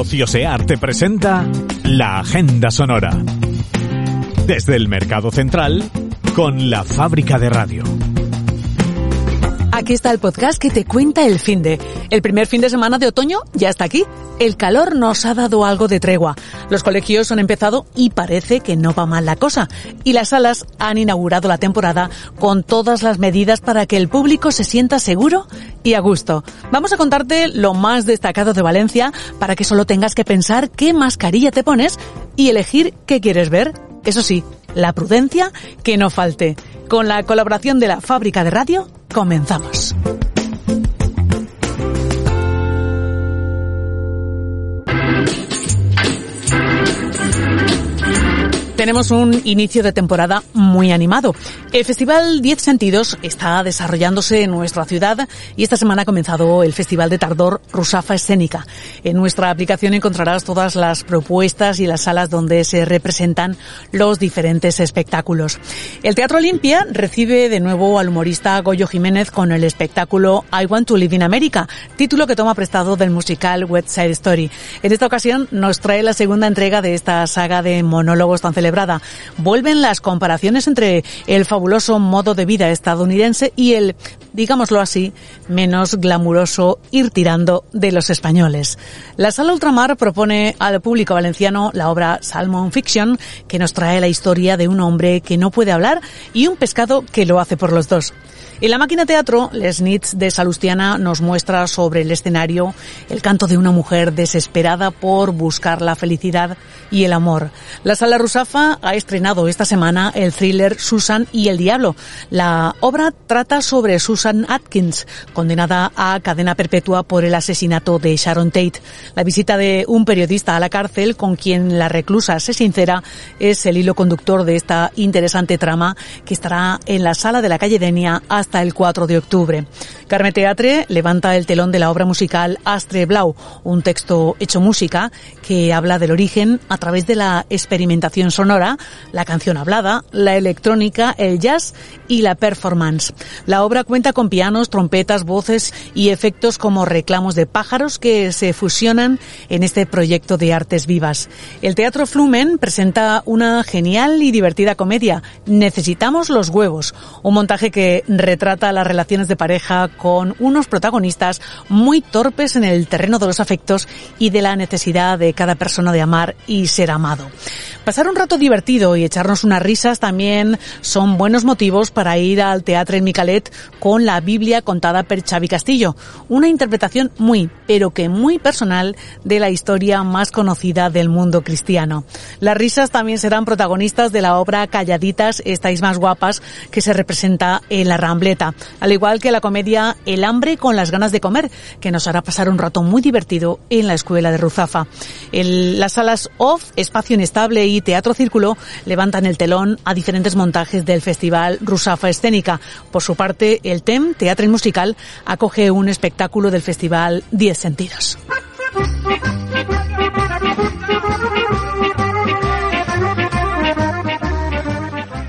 Ociosear te presenta la Agenda Sonora. Desde el Mercado Central, con la Fábrica de Radio. Aquí está el podcast que te cuenta el fin de. El primer fin de semana de otoño ya está aquí. El calor nos ha dado algo de tregua. Los colegios han empezado y parece que no va mal la cosa. Y las salas han inaugurado la temporada con todas las medidas para que el público se sienta seguro y a gusto. Vamos a contarte lo más destacado de Valencia para que solo tengas que pensar qué mascarilla te pones y elegir qué quieres ver. Eso sí, la prudencia que no falte. Con la colaboración de la fábrica de radio, comenzamos. Tenemos un inicio de temporada muy animado. El Festival 10 Sentidos está desarrollándose en nuestra ciudad y esta semana ha comenzado el Festival de Tardor Rusafa Escénica. En nuestra aplicación encontrarás todas las propuestas y las salas donde se representan los diferentes espectáculos. El Teatro Olimpia recibe de nuevo al humorista Goyo Jiménez con el espectáculo I Want to Live in America, título que toma prestado del musical West Side Story. En esta ocasión nos trae la segunda entrega de esta saga de monólogos tan Vuelven las comparaciones entre el fabuloso modo de vida estadounidense y el, digámoslo así, menos glamuroso ir tirando de los españoles. La Sala Ultramar propone al público valenciano la obra Salmon Fiction, que nos trae la historia de un hombre que no puede hablar y un pescado que lo hace por los dos. En la máquina teatro, Les Nits de Salustiana nos muestra sobre el escenario el canto de una mujer desesperada por buscar la felicidad y el amor. La Sala Rusafa ha estrenado esta semana el thriller Susan y el Diablo. La obra trata sobre Susan Atkins, condenada a cadena perpetua por el asesinato de Sharon Tate. La visita de un periodista a la cárcel con quien la reclusa se sincera es el hilo conductor de esta interesante trama que estará en la sala de la calle Denia hasta hasta el 4 de octubre. Carme Teatre levanta el telón de la obra musical Astre Blau, un texto hecho música que habla del origen a través de la experimentación sonora, la canción hablada, la electrónica, el jazz y la performance. La obra cuenta con pianos, trompetas, voces y efectos como reclamos de pájaros que se fusionan en este proyecto de artes vivas. El Teatro Flumen presenta una genial y divertida comedia, Necesitamos los huevos, un montaje que trata las relaciones de pareja con unos protagonistas muy torpes en el terreno de los afectos y de la necesidad de cada persona de amar y ser amado. Pasar un rato divertido y echarnos unas risas también son buenos motivos para ir al Teatro en Micalet con la Biblia contada por Xavi Castillo, una interpretación muy, pero que muy personal de la historia más conocida del mundo cristiano. Las risas también serán protagonistas de la obra Calladitas, estáis más guapas, que se representa en la Rambleta, al igual que la comedia El hambre con las ganas de comer, que nos hará pasar un rato muy divertido en la escuela de Ruzafa. Las salas off, espacio inestable y Teatro Círculo levantan el telón a diferentes montajes del Festival Rusafa Escénica. Por su parte, el TEM, Teatro y Musical, acoge un espectáculo del Festival Diez Sentidos.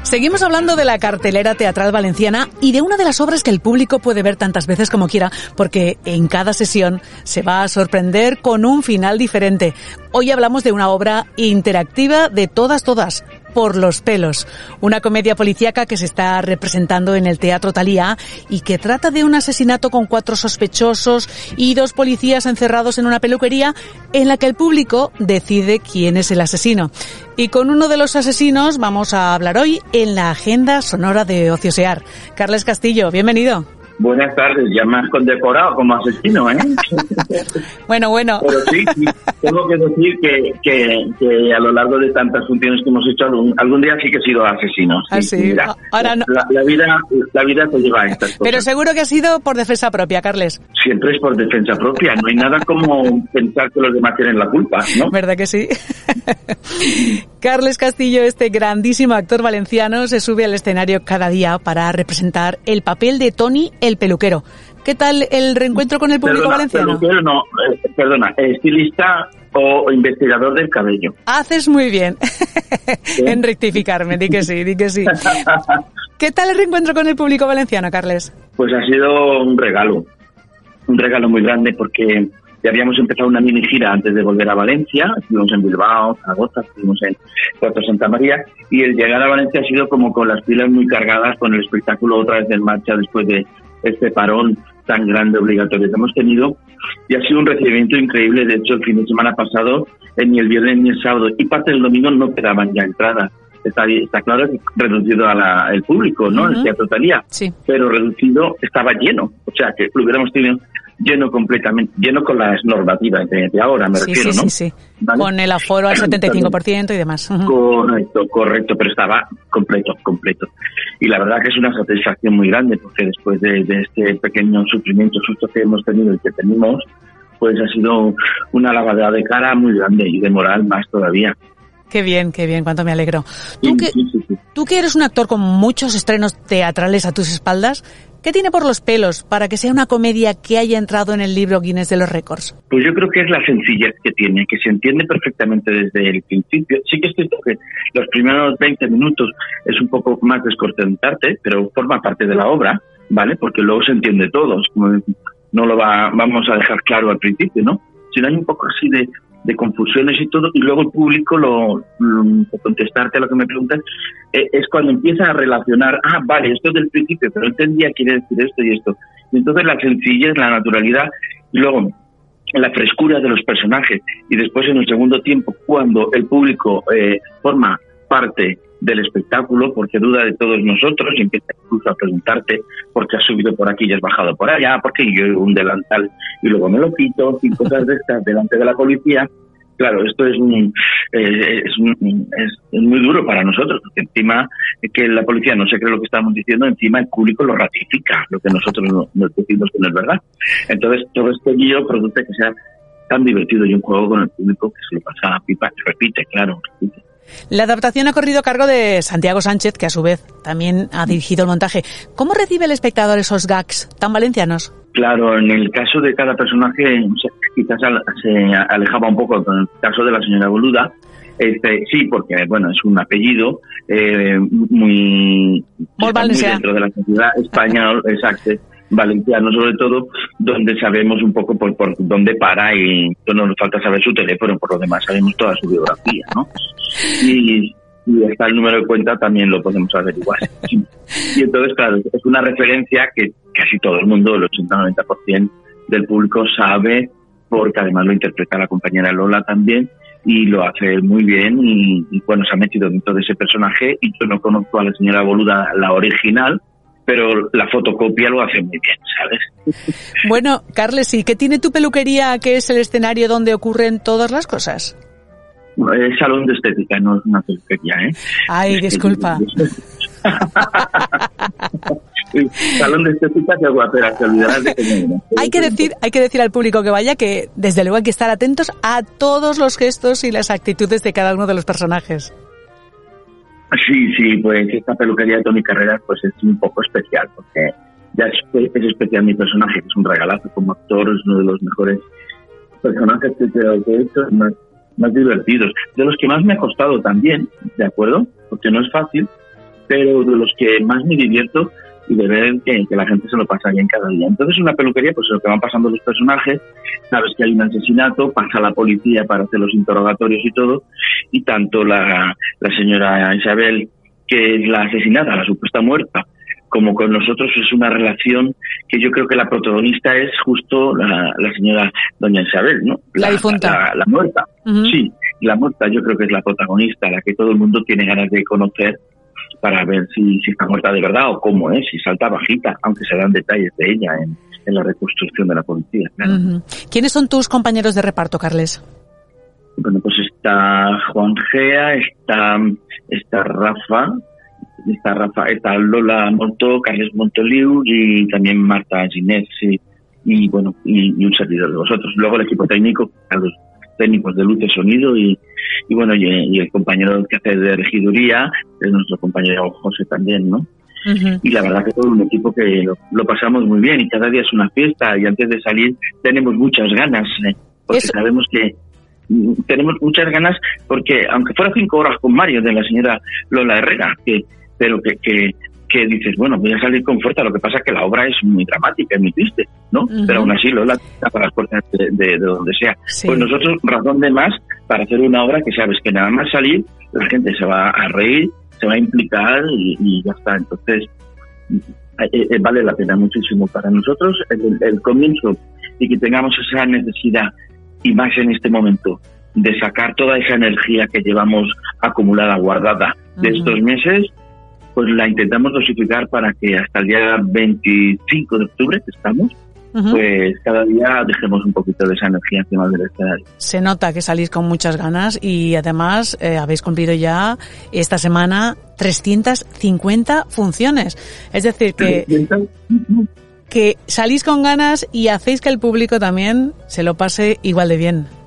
Seguimos hablando de la cartelera teatral valenciana y de una de las obras que el público puede ver tantas veces como quiera, porque en cada sesión se va a sorprender con un final diferente. Hoy hablamos de una obra interactiva de todas, todas, por los pelos, una comedia policíaca que se está representando en el Teatro Talía y que trata de un asesinato con cuatro sospechosos y dos policías encerrados en una peluquería en la que el público decide quién es el asesino. Y con uno de los asesinos vamos a hablar hoy en la agenda sonora de Ociosear. Carles Castillo, bienvenido. Buenas tardes, ya más condecorado como asesino, ¿eh? bueno, bueno. Pero sí, tengo que decir que, que, a lo largo de tantas funciones que hemos hecho, algún, día sí que he sido asesino. Sí, ah, Ahora no. la, vida, la vida te lleva a estas cosas. Pero seguro que ha sido por defensa propia, Carles. Siempre es por defensa propia. No hay nada como pensar que los demás tienen la culpa, ¿no? ¿Verdad que sí? Carles Castillo, este grandísimo actor valenciano, se sube al escenario cada día para representar el papel de Tony el peluquero. ¿Qué tal el reencuentro con el público valenciano? Peluquero no, eh, perdona, estilista o investigador del cabello. Haces muy bien en rectificarme, di que sí, di que sí. ¿Qué tal el reencuentro con el público valenciano, Carles? Pues ha sido un regalo, un regalo muy grande porque ya habíamos empezado una mini gira antes de volver a Valencia, estuvimos en Bilbao, Zaragoza, estuvimos en Puerto Santa María y el llegar a Valencia ha sido como con las pilas muy cargadas con el espectáculo otra vez en marcha después de este parón tan grande obligatorio que hemos tenido y ha sido un recibimiento increíble. De hecho, el fin de semana pasado, ni el viernes ni el sábado y parte del domingo no quedaban ya entradas. Está, está claro que reducido a el público, ¿no? El teatro Talía. Sí. Pero reducido estaba lleno. O sea, que lo hubiéramos tenido lleno completamente, lleno con las normativas de, ahora, me refiero, ¿no? Sí, sí, Con el aforo al 75% y demás. Correcto, correcto, pero estaba completo, completo. Y la verdad que es una satisfacción muy grande, porque después de, este pequeño sufrimiento, susto que hemos tenido y que tenemos, pues ha sido una lavadera de cara muy grande y de moral más todavía. Qué bien, qué bien, cuánto me alegro. ¿Tú, que, tú que eres un actor con muchos estrenos teatrales a tus espaldas, ¿Qué tiene por los pelos para que sea una comedia que haya entrado en el libro Guinness de los Récords? Pues yo creo que es la sencillez que tiene, que se entiende perfectamente desde el principio. Sí que es cierto que los primeros 20 minutos es un poco más desconcertante, pero forma parte de la obra, ¿vale? Porque luego se entiende todo. no lo va, vamos a dejar claro al principio, ¿no? Sino hay un poco así de, de confusiones y todo, y luego el público, lo, contestarte a lo que me preguntas, eh, es cuando empieza a relacionar, ah, vale, esto es del principio, pero entendía quiere decir esto y esto. Y entonces la sencillez, la naturalidad, y luego la frescura de los personajes, y después en el segundo tiempo, cuando el público eh, forma parte del espectáculo porque duda de todos nosotros y empieza incluso a preguntarte por qué has subido por aquí y has bajado por allá, porque yo un delantal y luego me lo quito y cosas de estas delante de la policía. Claro, esto es, eh, es, es, muy duro para nosotros, porque encima que la policía no se cree lo que estamos diciendo, encima el público lo ratifica, lo que nosotros nos decimos que no es verdad. Entonces, todo este guío produce que sea tan divertido y un juego con el público que se lo pasa a pipa, repite, claro, repite. La adaptación ha corrido a cargo de Santiago Sánchez, que a su vez también ha dirigido el montaje. ¿Cómo recibe el espectador esos gags tan valencianos? Claro, en el caso de cada personaje quizás se alejaba un poco con el caso de la señora Boluda. Este, sí, porque bueno, es un apellido eh, muy, muy, dentro de la sociedad española, exacto valenciano sobre todo, donde sabemos un poco por, por dónde para y no nos falta saber su teléfono, por lo demás sabemos toda su biografía, ¿no? Y, y hasta el número de cuenta también lo podemos averiguar. Y entonces, claro, es una referencia que casi todo el mundo, el 80-90% del público sabe, porque además lo interpreta la compañera Lola también, y lo hace muy bien y, y, bueno, se ha metido dentro de ese personaje y yo no conozco a la señora Boluda, la original, pero la fotocopia lo hace muy bien, ¿sabes? Bueno, Carles, ¿y qué tiene tu peluquería que es el escenario donde ocurren todas las cosas? Es salón de estética, no es una peluquería, ¿eh? Ay, disculpa. salón de estética que guapera, te olvidarás de que Hay que decir, hay que decir al público que vaya que desde luego hay que estar atentos a todos los gestos y las actitudes de cada uno de los personajes. Sí, sí, pues esta peluquería de Tony Carreras pues es un poco especial, porque ya es, especial mi personaje, que es un regalazo como actor, es uno de los mejores personajes que he hecho, más, más divertidos, de los que más me ha costado también, ¿de acuerdo? Porque no es fácil, pero de los que más me divierto y de ver que, la gente se lo pasa bien cada día. Entonces, una peluquería, pues lo que van pasando los personajes, sabes que hay un asesinato, pasa la policía para hacer los interrogatorios y todo, y tanto la, la señora Isabel, que es la asesinada, la supuesta muerta, como con nosotros es una relación que yo creo que la protagonista es justo la, la señora doña Isabel, ¿no? La, difunta. La, muerta. Sí, la muerta yo creo que es la protagonista, la que todo el mundo tiene ganas de conocer para ver si, si está muerta de verdad o cómo es, si salta bajita, aunque se dan detalles de ella en, en la reconstrucción de la policía. ¿Quiénes son tus compañeros de reparto, Carles? Bueno, pues está Juan Gea, está, está Rafa, está Rafa, está Lola Monto, Carles Montoliu y también Marta Ginés y, bueno, y, un servidor de vosotros. Luego el equipo técnico, los técnicos de luz y sonido y, y bueno, y, el compañero que hace de regiduría, es nuestro compañero José también, ¿no? Y la verdad que todo un equipo que lo, pasamos muy bien y cada día es una fiesta y antes de salir tenemos muchas ganas, ¿eh? porque sabemos que mm, tenemos muchas ganas porque aunque fuera cinco horas con Mario de la señora Lola Herrera, que pero que, que, que dices, bueno, voy a salir con fuerza, lo que pasa es que la obra es muy dramática, es muy triste, ¿no? Pero aún así Lola está para las puertas de, donde sea. Pues nosotros, razón de más para hacer una obra que sabes que nada más salir, la gente se va a reír, se va a implicar y, ya está. Entonces, eh, eh, vale la pena muchísimo para nosotros el, comienzo y que tengamos esa necesidad y más en este momento de sacar toda esa energía que llevamos acumulada, guardada de estos meses, pues la intentamos dosificar para que hasta el día 25 de octubre, que estamos, pues cada día dejemos un poquito de esa energía encima del escenario. Se nota que salís con muchas ganas y además eh, habéis cumplido ya esta semana 350 funciones. Es decir, que, que salís con ganas y hacéis que el público también se lo pase igual de bien.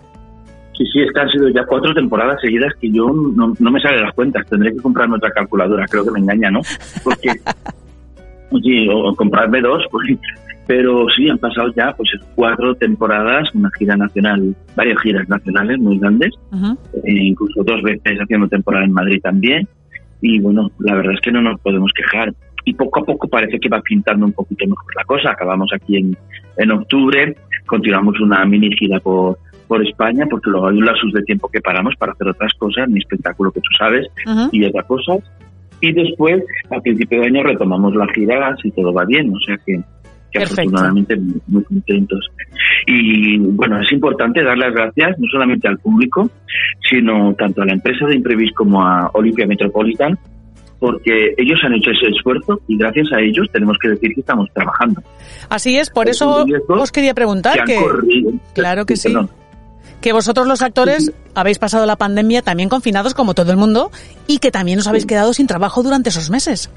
Sí, sí, es que han sido ya cuatro temporadas seguidas que yo no, no me sale las cuentas. Tendré que comprarme otra calculadora, creo que me engaña, ¿no? Porque, sí, o, comprarme dos, pues, pero sí, han pasado ya pues cuatro temporadas, una gira nacional, varias giras nacionales muy grandes, e incluso dos veces haciendo temporada en Madrid también. Y bueno, la verdad es que no nos podemos quejar. Y poco a poco parece que va pintando un poquito mejor la cosa. Acabamos aquí en, en octubre, continuamos una mini gira por por España, porque luego hay un lapsus de tiempo que paramos para hacer otras cosas, mi espectáculo que tú sabes, y otras cosas. Y después, a principio de año, retomamos la gira si todo va bien, o sea que, afortunadamente muy, contentos. Y bueno, es importante dar las gracias no solamente al público, sino tanto a la empresa de Imprevis como a Olimpia Metropolitan, porque ellos han hecho ese esfuerzo y gracias a ellos tenemos que decir que estamos trabajando. Así es, por eso os quería preguntar que... claro que sí que vosotros los actores habéis pasado la pandemia también confinados como todo el mundo y que también os habéis quedado sin trabajo durante esos meses.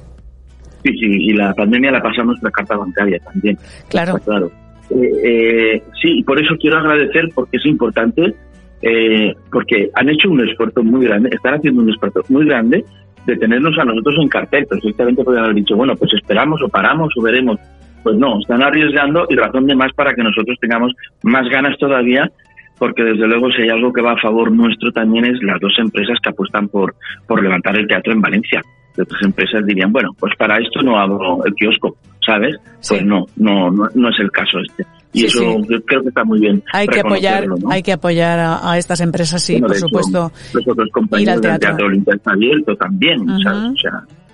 Sí, sí, y la pandemia la pasamos la carta bancaria también. Claro. claro. Eh, eh, sí, por eso quiero agradecer porque es importante, eh, porque han hecho un esfuerzo muy grande, están haciendo un esfuerzo muy grande de tenernos a nosotros en cartel. Perfectamente podrían haber dicho, bueno, pues esperamos o paramos o veremos. Pues no, están arriesgando y razón de más para que nosotros tengamos más ganas todavía porque desde luego si hay algo que va a favor nuestro también es las dos empresas que apuestan por, por levantar el teatro en Valencia. De otras empresas dirían, bueno, pues para esto no abro el kiosco, ¿sabes? Pues no, no, no, es el caso este. Y eso yo creo que está muy bien. Hay que apoyar, hay que apoyar a, estas empresas, sí, por supuesto. Los otros compañeros del Teatro Olimpia está abierto también,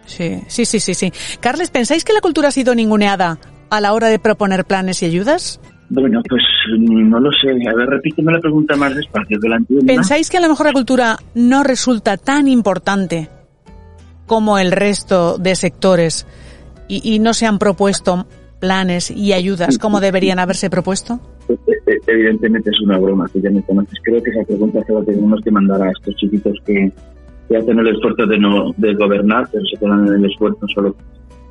sí, sí, sí, sí, sí. Carles, ¿pensáis que la cultura ha sido ninguneada a la hora de proponer planes y ayudas? Bueno, pues no lo sé. A ver, repíteme la pregunta más despacio que la ¿Pensáis que a lo mejor la cultura no resulta tan importante como el resto de sectores y, no se han propuesto planes y ayudas como deberían haberse propuesto? E, e, evidentemente es una broma, que ya me conoces. Creo que esa pregunta se la tenemos que mandar a estos chiquitos que, que hacen el esfuerzo de no de gobernar, pero se quedan en el esfuerzo solo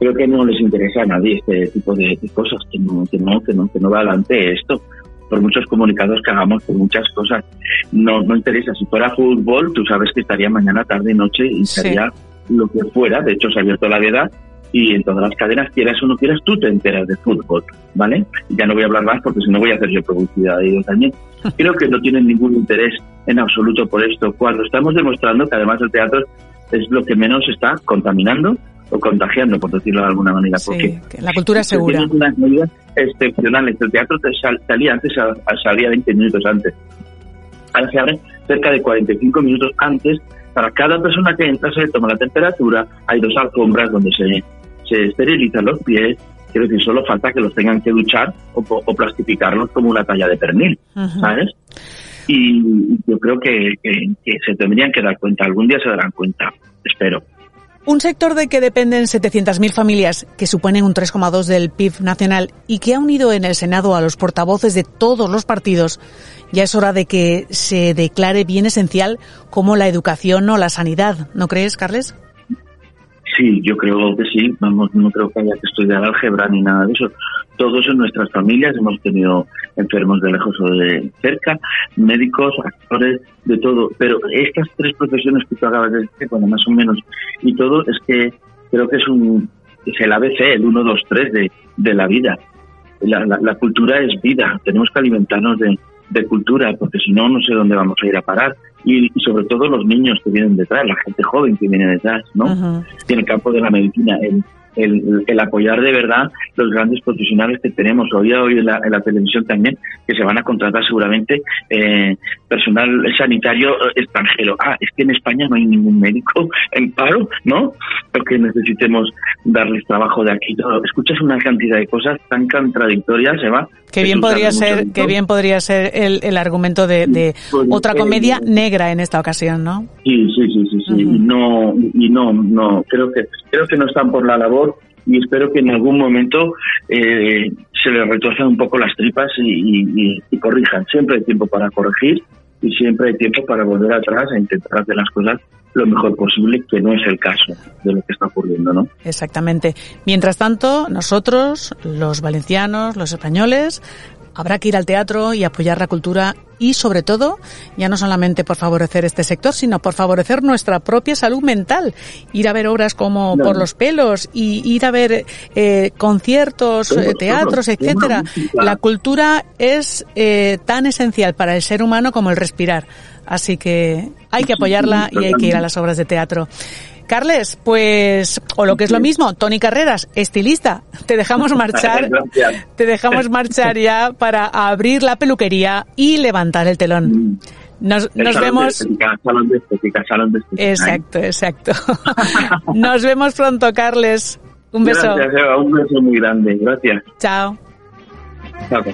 creo que no les interesa a nadie este tipo de, cosas, que no, que no, que no, que no va adelante esto. Por muchos comunicados que hagamos, por muchas cosas, no, no interesa. Si fuera fútbol, tú sabes que estaría mañana, tarde noche y estaría lo que fuera. De hecho, se ha abierto la veda y en todas las cadenas, quieras o no quieras, tú te enteras de fútbol, ¿vale? Ya no voy a hablar más porque si no voy a hacer yo publicidad de ellos también. Creo que no tienen ningún interés en absoluto por esto, cuando estamos demostrando que además el teatro es lo que menos está contaminando o contagiando, por decirlo de alguna manera. porque la cultura es segura. unas medidas excepcionales. El teatro salía antes, salía 20 minutos antes. Ahora se abre cerca de 45 minutos antes para cada persona que entra se toma la temperatura, hay dos alfombras donde se, se esterilizan los pies, quiero decir, solo falta que los tengan que duchar o, plastificarlos como una talla de pernil, ¿sabes? Y yo creo que, que, se tendrían que dar cuenta, algún día se darán cuenta, espero Un sector de que dependen 700.000 familias, que suponen un 3,2 del PIB nacional y que ha unido en el Senado a los portavoces de todos los partidos, ya es hora de que se declare bien esencial como la educación o la sanidad. ¿No crees, Carles? Sí, yo creo que sí. Vamos, no creo que haya que estudiar álgebra ni nada de eso. Todos en nuestras familias hemos tenido enfermos de lejos o de cerca, médicos, actores, de todo. Pero estas tres profesiones que tú acabas de decir, bueno, más o menos, y todo, es que creo que es un es el ABC, el 1, 2, 3 de, de la vida. La, la, cultura es vida. Tenemos que alimentarnos de, de cultura, porque si no, no sé dónde vamos a ir a parar y, sobre todo los niños que vienen detrás, la gente joven que viene detrás, ¿no? en el campo de la medicina, el, el, apoyar de verdad los grandes profesionales que tenemos. Hoy hoy en la, en la televisión también que se van a contratar seguramente eh, personal sanitario extranjero. Ah, es que en España no hay ningún médico en paro, ¿no? Porque necesitemos darles trabajo de aquí. Escuchas una cantidad de cosas tan contradictorias, Eva. Que bien podría ser, que bien podría ser el, el argumento de, de pues, otra comedia eh, negra en esta ocasión, ¿no? Sí, sí, sí, sí. No, y no, no, creo que creo que no están por la labor y espero que en algún momento eh, se les retuerzan un poco las tripas y, corrijan. Siempre hay tiempo para corregir y siempre hay tiempo para volver atrás e intentar hacer las cosas lo mejor posible, que no es el caso de lo que está ocurriendo, ¿no? Exactamente. Mientras tanto, nosotros, los valencianos, los españoles, Habrá que ir al teatro y apoyar la cultura y sobre todo, ya no solamente por favorecer este sector, sino por favorecer nuestra propia salud mental. Ir a ver obras como Por los pelos y ir a ver eh, conciertos, eh, teatros, etcétera. La cultura es eh, tan esencial para el ser humano como el respirar. Así que hay que apoyarla y hay que ir a las obras de teatro. Carles, pues, o lo que es lo mismo, Tony Carreras, estilista, te dejamos marchar, te dejamos marchar ya para abrir la peluquería y levantar el telón. Mm. Nos, vemos. Exacto, exacto. nos vemos pronto, Carles. Un beso. Gracias, Un beso muy grande. Gracias. Chao. Chao.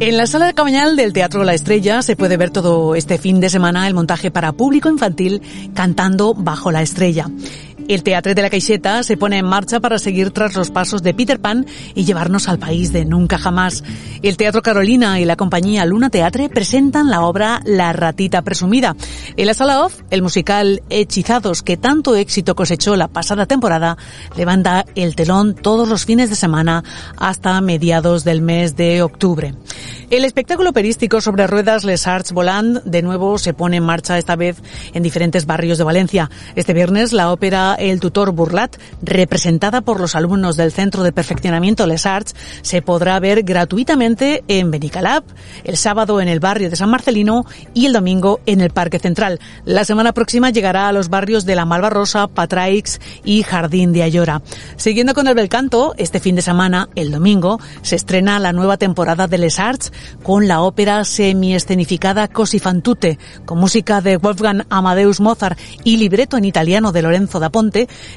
En la sala de cabañal del Teatro La Estrella se puede ver todo este fin de semana el montaje para público infantil cantando bajo la estrella. El Teatro de la Caixeta se pone en marcha para seguir tras los pasos de Peter Pan y llevarnos al país de nunca jamás. El Teatro Carolina y la compañía Luna Teatre presentan la obra La ratita presumida. En la sala off, el musical Hechizados, que tanto éxito cosechó la pasada temporada, levanta el telón todos los fines de semana hasta mediados del mes de octubre. El espectáculo perístico sobre ruedas Les Arts Volant de nuevo se pone en marcha esta vez en diferentes barrios de Valencia. Este viernes la ópera El tutor Burlat, representada por los alumnos del Centro de Perfeccionamiento Les Arts, se podrá ver gratuitamente en Benicalab, el sábado en el barrio de San Marcelino y el domingo en el Parque Central. La semana próxima llegará a los barrios de La Malvarrosa, Patraix y Jardín de Ayora. Siguiendo con el bel canto, este fin de semana, el domingo, se estrena la nueva temporada de Les Arts con la ópera semi-escenificada Cosi fan con música de Wolfgang Amadeus Mozart y libreto en italiano de Lorenzo da Ponte.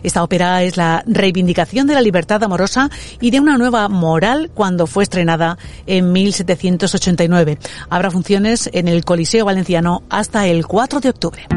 Esta ópera es la reivindicación de la libertad amorosa y de una nueva moral cuando fue estrenada en 1789. Habrá funciones en el Coliseo Valenciano hasta el 4 de octubre.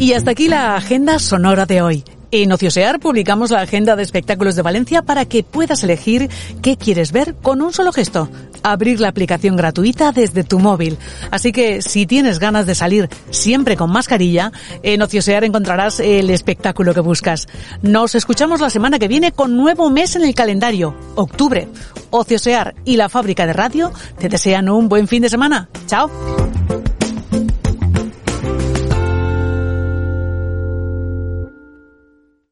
Y hasta aquí la agenda sonora de hoy. En Ociosear publicamos la agenda de espectáculos de Valencia para que puedas elegir qué quieres ver con un solo gesto. Abrir la aplicación gratuita desde tu móvil. Así que si tienes ganas de salir siempre con mascarilla, en Ociosear encontrarás el espectáculo que buscas. Nos escuchamos la semana que viene con nuevo mes en el calendario, octubre. Ociosear y la fábrica de radio te desean un buen fin de semana. Chao.